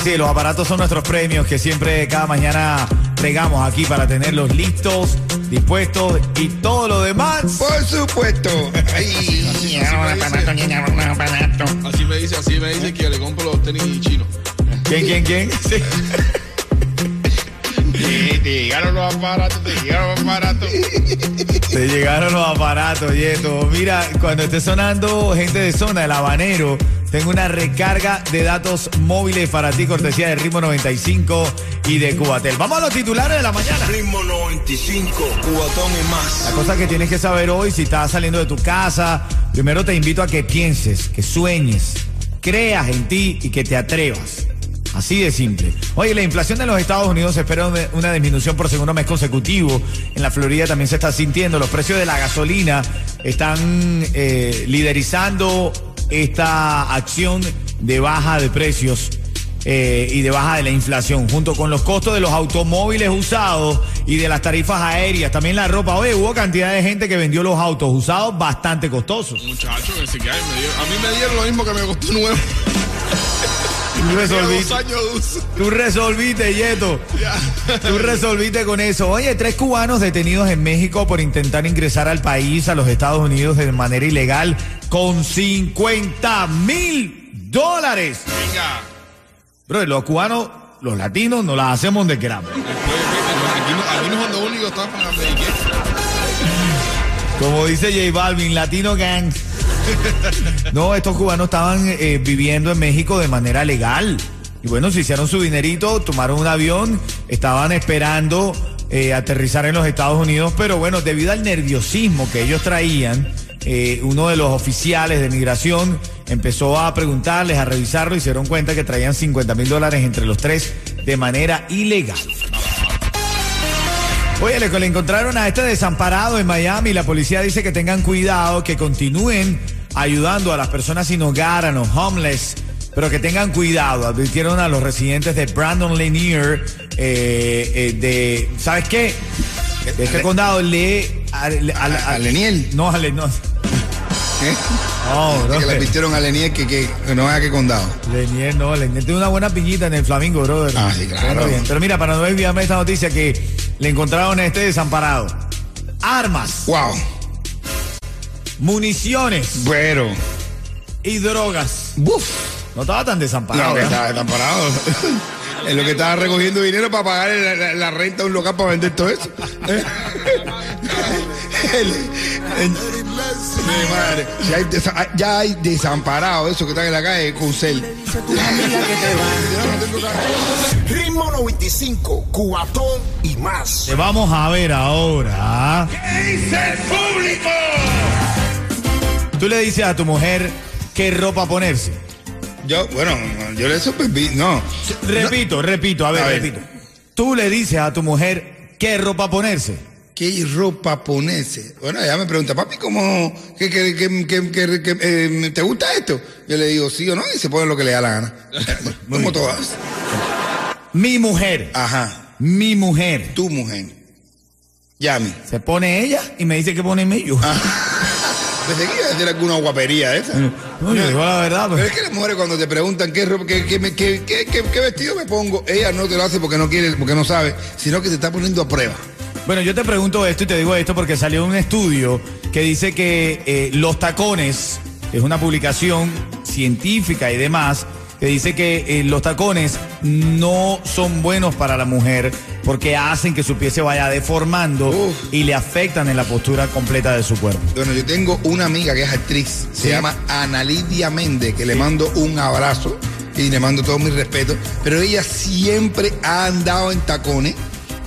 Así es, los aparatos son nuestros premios que siempre cada mañana regamos aquí para tenerlos listos, dispuestos y todo lo demás. Por supuesto. Ay, los aparatos, llegaron los aparatos. Así me dice, así me dice que le compro los tenis chinos. ¿Quién, quién, quién? Sí. Te llegaron los aparatos, te llegaron los aparatos. Te llegaron los aparatos, Yeto. Mira, cuando esté sonando gente de zona, el habanero, tengo una recarga de datos móviles para ti, cortesía de Ritmo 95 y de Cubatel. Vamos a los titulares de la mañana. Ritmo 95, cuatón y más. La cosa que tienes que saber hoy, si estás saliendo de tu casa, primero te invito a que pienses, que sueñes, creas en ti y que te atrevas. Así de simple. Oye, la inflación de los Estados Unidos espera una- disminución por segundo mes consecutivo. En la Florida también se está sintiendo. Los precios de la gasolina están eh, liderizando esta acción de baja de precios eh, y de baja de la inflación, junto con los costos de los automóviles usados y de las tarifas aéreas, también la ropa. Oye, hubo cantidad de gente que vendió los autos usados bastante costosos. Muchachos, a mí me dieron lo mismo que me costó nuevo. Tú resolviste, tú resolviste, Yeto. Tú resolviste con eso. Oye, tres cubanos detenidos en México por intentar ingresar al país, a los Estados Unidos, de manera ilegal, con 50 mil dólares. Venga. Bro, los cubanos, los latinos, nos las hacemos donde queramos. Aquí, no, Medellín. Como dice J Balvin, Latino Gang. No, estos cubanos estaban eh, viviendo en México de manera legal. Y bueno, se hicieron su dinerito, tomaron un avión, estaban esperando eh, aterrizar en los Estados Unidos, pero bueno, debido al nerviosismo que ellos traían, eh, uno de los oficiales de migración empezó a preguntarles, a revisarlo y se dieron cuenta que traían 50 mil dólares entre los tres de manera ilegal. Oye, le, le encontraron a este desamparado en Miami. La policía dice que tengan cuidado, que continúen ayudando a las personas sin hogar, a los homeless, pero que tengan cuidado. Advirtieron a los residentes de Brandon Lanier, eh, eh, de, ¿sabes qué? De este condado, le... A, A- a Leniel. No, a Le- no. ¿Eh? No, que le vistieron a Leniel que, que, que no vea qué condado. Lenier, no, Lenier tiene una buena piñita en el Flamingo, brother. Ah, sí, claro. Bien. Pero mira, para no enviarme esta noticia que le encontraron a este desamparado. Armas, Wow. Municiones Pero. y drogas. Buf. No estaba tan desamparado. No, que estaba tan parado. Es lo que estaba recogiendo dinero para pagar la, la- la renta de un local para vender todo eso. El- el- mi madre. Ya hay, desa- ya hay desamparados, esos que están en la calle con cel. Ritmo 95, cuatón y más. Te vamos a ver ahora. Tú le dices a tu mujer qué ropa ponerse. Yo, bueno, yo le supervi... No. Repito, repito, a ver, A ver. repito. Tú le dices a tu mujer qué ropa ponerse. ¿Qué ropa ponerse? Bueno, ella me pregunta, papi, ¿cómo, qué, qué- qué- qué- qué- qué- eh, ¿te gusta esto? Yo le digo, sí o no, y se pone lo que le da la gana. Como todas. Mi mujer, Ajá, mi mujer. tu mujer. Yami. Se pone ella y me dice que pone yo. Pensé que iba a decir alguna guapería esa. No, yo digo la verdad. Pero es que las mujeres cuando te preguntan qué, ropa, qué, qué, me- qué- qué- qué- qué vestido me pongo, ella no te lo hace porque no quiere, porque no sabe, sino que te está poniendo a prueba. Bueno, yo te pregunto esto y te digo esto porque salió un estudio que dice que eh, los tacones, es una publicación científica y demás, que dice que eh, los tacones no son buenos para la mujer porque hacen que su pie se vaya deformando Uf. y le afectan en la postura completa de su cuerpo. Bueno, yo tengo una amiga que es actriz, se llama Ana Lidia Méndez, que le mando un abrazo y le mando todo mi respeto, pero ella siempre ha andado en tacones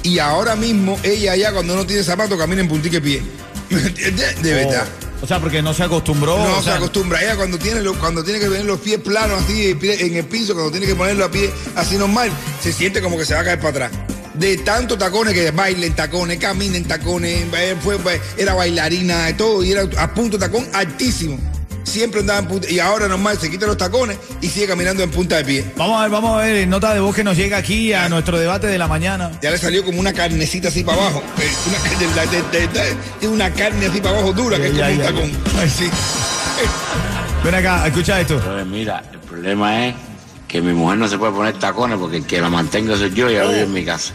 y ahora mismo ella ya cuando no tiene zapatos camina en puntique pie. De Oh. verdad. O sea, porque no se acostumbró. No o se acostumbra. Ella cuando tiene, lo- cuando tiene que tener los pies planos así en el piso, cuando tiene que ponerlo a pie así normal, se siente como que se va a caer para atrás. De tantos tacones que baila en tacones, camina en tacones, eh, fue, fue- era bailarina, de todo, y era a punto de tacón altísimo. Siempre andaba en punta, y ahora normal se quita los tacones y sigue caminando en punta de pie. Vamos a ver, vamos a ver, nota de voz que nos llega aquí a nuestro debate de la mañana. Ya le salió como una carnecita así para abajo. eh, Una, carne- de- de- de- de- una carne así para abajo dura, que es Ya, como un tacón. Ay, sí. Ven acá, escucha esto. Entonces, mira, el problema es que mi mujer no se puede poner tacones porque el que la mantengo soy yo y ella vive en mi casa.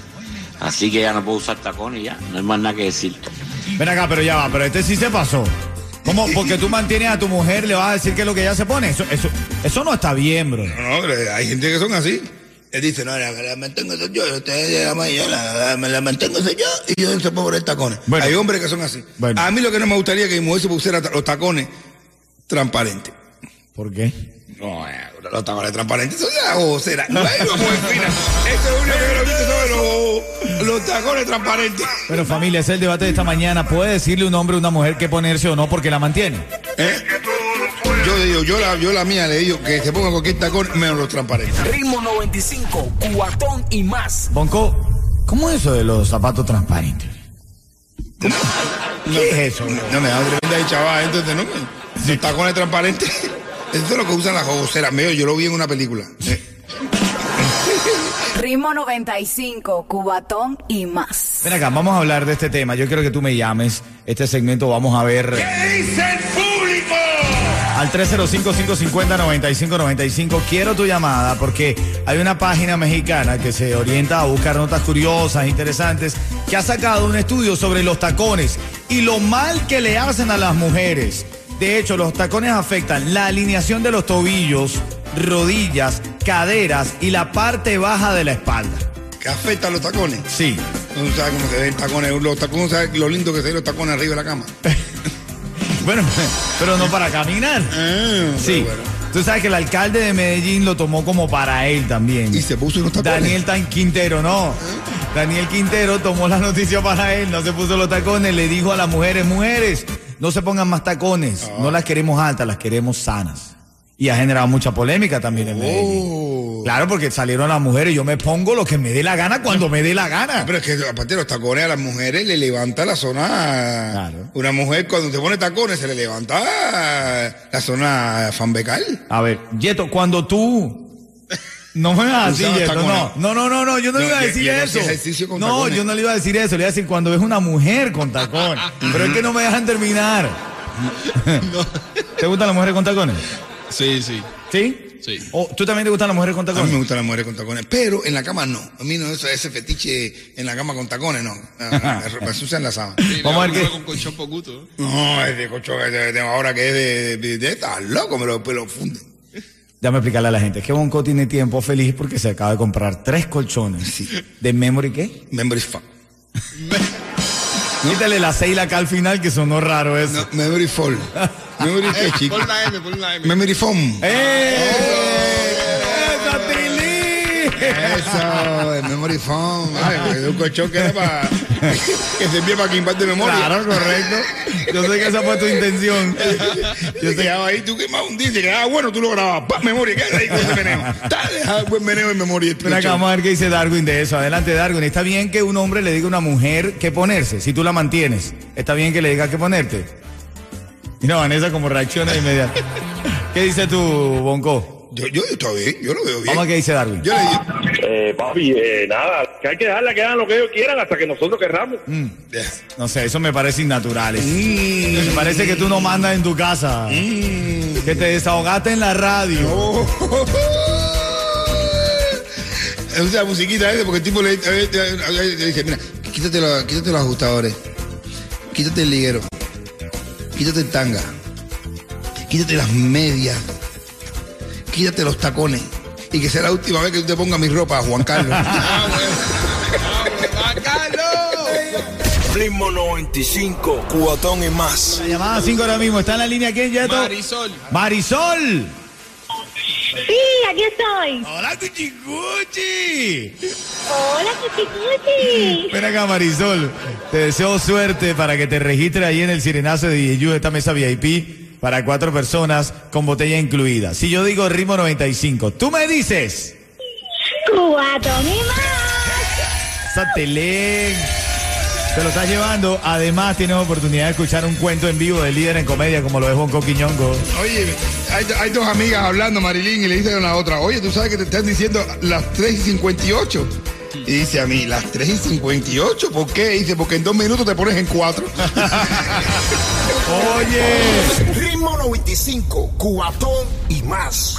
Así que ya no puedo usar tacones y ya, no hay más nada que decir. Ven acá, pero ya va, pero este sí se pasó. ¿Cómo? Porque tú mantienes a tu mujer, le vas a decir que es lo que ella se pone. Eso, eso, eso no está bien, bro. No, no, pero hay gente que son así. Él dice, no, la, la mantengo soy yo, usted llama y yo, la, la- me la mantengo soy yo y yo no se puedo poner tacones. Bueno. hay hombres que son así. Bueno. A mí lo que no me gustaría es que mi mujer se pusiera los tacones transparentes. ¿Por qué? No, eh, los tacones transparentes son de la vocera. No hay una mujer fina. Eso es lo único que he visto sobre los, los tacones transparentes. Bueno, familia, ese es el debate de esta mañana. ¿Puede decirle un hombre a una mujer qué ponerse o no porque la mantiene? ¿Eh? Yo digo, yo la, yo la mía le digo que se ponga cualquier tacón menos los transparentes. Ritmo 95, cuatón y más. Bonco, ¿cómo es eso de los zapatos transparentes? ¿Qué es eso? No me da tremenda de chaval, entonces, ¿no? Los tacones transparentes. Eso es lo que usan las voceras. Medio, yo lo vi en una película. Ritmo 95, Cubatón y más. Ven acá, vamos a hablar de este tema. Yo quiero que tú me llames. Este segmento vamos a ver. ¿Qué dice el público? Al 305-550-9595. Quiero tu llamada porque hay una página mexicana que se orienta a buscar notas curiosas, interesantes, que ha sacado un estudio sobre los tacones y lo mal que le hacen a las mujeres. De hecho, los tacones afectan la alineación de los tobillos, rodillas, caderas y la parte baja de la espalda. que afecta a los tacones. Sí. No sabes cómo se ven tacones. Los tacones, ¿sabes lo lindo que se ven los tacones arriba de la cama? Bueno, pero no para caminar. Ah, Sí. bueno. Tú sabes que el alcalde de Medellín lo tomó como para él también. Y se puso unos tacones. Daniel Tan Quintero, no. Daniel Quintero tomó la noticia para él, no se puso los tacones, le dijo a las mujeres, mujeres, no se pongan más tacones, no las queremos altas, las queremos sanas. Y ha generado mucha polémica también en Medellín. Oh. Claro, porque salieron las mujeres, yo me pongo lo que me dé la gana cuando me dé la gana. Pero es que aparte los tacones a las mujeres le levanta la zona. Claro. Una mujer cuando se pone tacones se le levanta la zona fambecal. A ver, Yeto, cuando tú... No me vas así, Usabas Yeto, no. tacones. No, no, no, no, yo no, No, le iba a decir eso. hacía ejercicio con no, tacones. yo no le iba a decir eso, le iba a decir cuando ves una mujer con tacones. Pero es que no me dejan terminar. ¿Te gustan las mujeres con tacones? Sí, sí. ¿Sí? Sí. ¿O ¿Tú también te gustan las mujeres con A mí me tacones? gustan las mujeres con tacones, pero en la cama no. A mí no, eso, ese fetiche en la cama con tacones no. Ah, Me, me ensucian la sábana. Sí, Vamos a ver qué- con colchón. ¿eh? No, es de tengo ahora que es de, de, de- estás loco, me lo, me lo funden. Déjame explicarle a la gente. Es que Bonco tiene tiempo feliz porque se acaba de comprar tres colchones. Sí. ¿De memory qué? Memory fuck. Quítale la C y la K al final que sonó raro eso. No, memory fall. Memory qué, Eh, chico. pon la M, pon la M. Memory foam. ¡Eh! Eso, el memory foam. Ay, un colchón que era para. que servía para quimbar de memoria. Claro, correcto. Yo sé que esa fue tu intención. Yo te quedaba ahí, tú quemabas un te quedaba bueno, tú lo grababas. ¡Pam! Memoria, queda ahí con ese meneo. Dale, buen meneo en memoria. Ven acá, vamos a ver qué dice Darwin de eso. Adelante, Darwin. ¿Está bien que un hombre le diga a una mujer qué ponerse? Si tú la mantienes, ¿está bien que le digas qué ponerte? Mira, Vanessa como reacciona de inmediato. ¿Qué dice tú, Bonco? Yo, yo, está bien, yo lo veo bien. Vamos a ver qué dice Darwin. Yo le digo. Eh, papi, eh, nada, que hay que dejarla que hagan lo que ellos quieran hasta que nosotros querramos. No sé, eso me parece innatural. eso. Me parece que tú no mandas en tu casa. Que te desahogaste en la radio. Es la musiquita esa, porque el tipo le, le- le- le dice, mira, quítate, los- quítate los ajustadores, quítate el liguero, quítate el tanga, quítate las medias, quítate los tacones, y que sea la última vez que tú te pongas mi ropa, Juan Carlos. ¡Ah, Carlos! Ritmo 95, cuatón y más. La llamada 5 ahora mismo. ¿Está en la línea quién, Yeto? Marisol. Marisol. Sí, aquí estoy. Hola, Cuchicuchi. Hola, Cuchicuchi. Ven acá, Marisol. Te deseo suerte para que te registres ahí en el sirenazo de DJU, esta mesa VIP, para cuatro personas con botella incluida. Si yo digo ritmo 95, tú me dices. Cubatón y más. Satelén. Te lo estás llevando. Además, tienes oportunidad de escuchar un cuento en vivo del líder en comedia, como lo es Bonco Quiñongo. Oye, hay, hay dos amigas hablando, Marilyn, y le dicen a la otra, oye, tú sabes que te están diciendo las 3 y 58. Y dice a mí, las 3 y 58, ¿por qué? dice, porque en dos minutos te pones en cuatro. Oye. Ritmo 95, cuatón y más.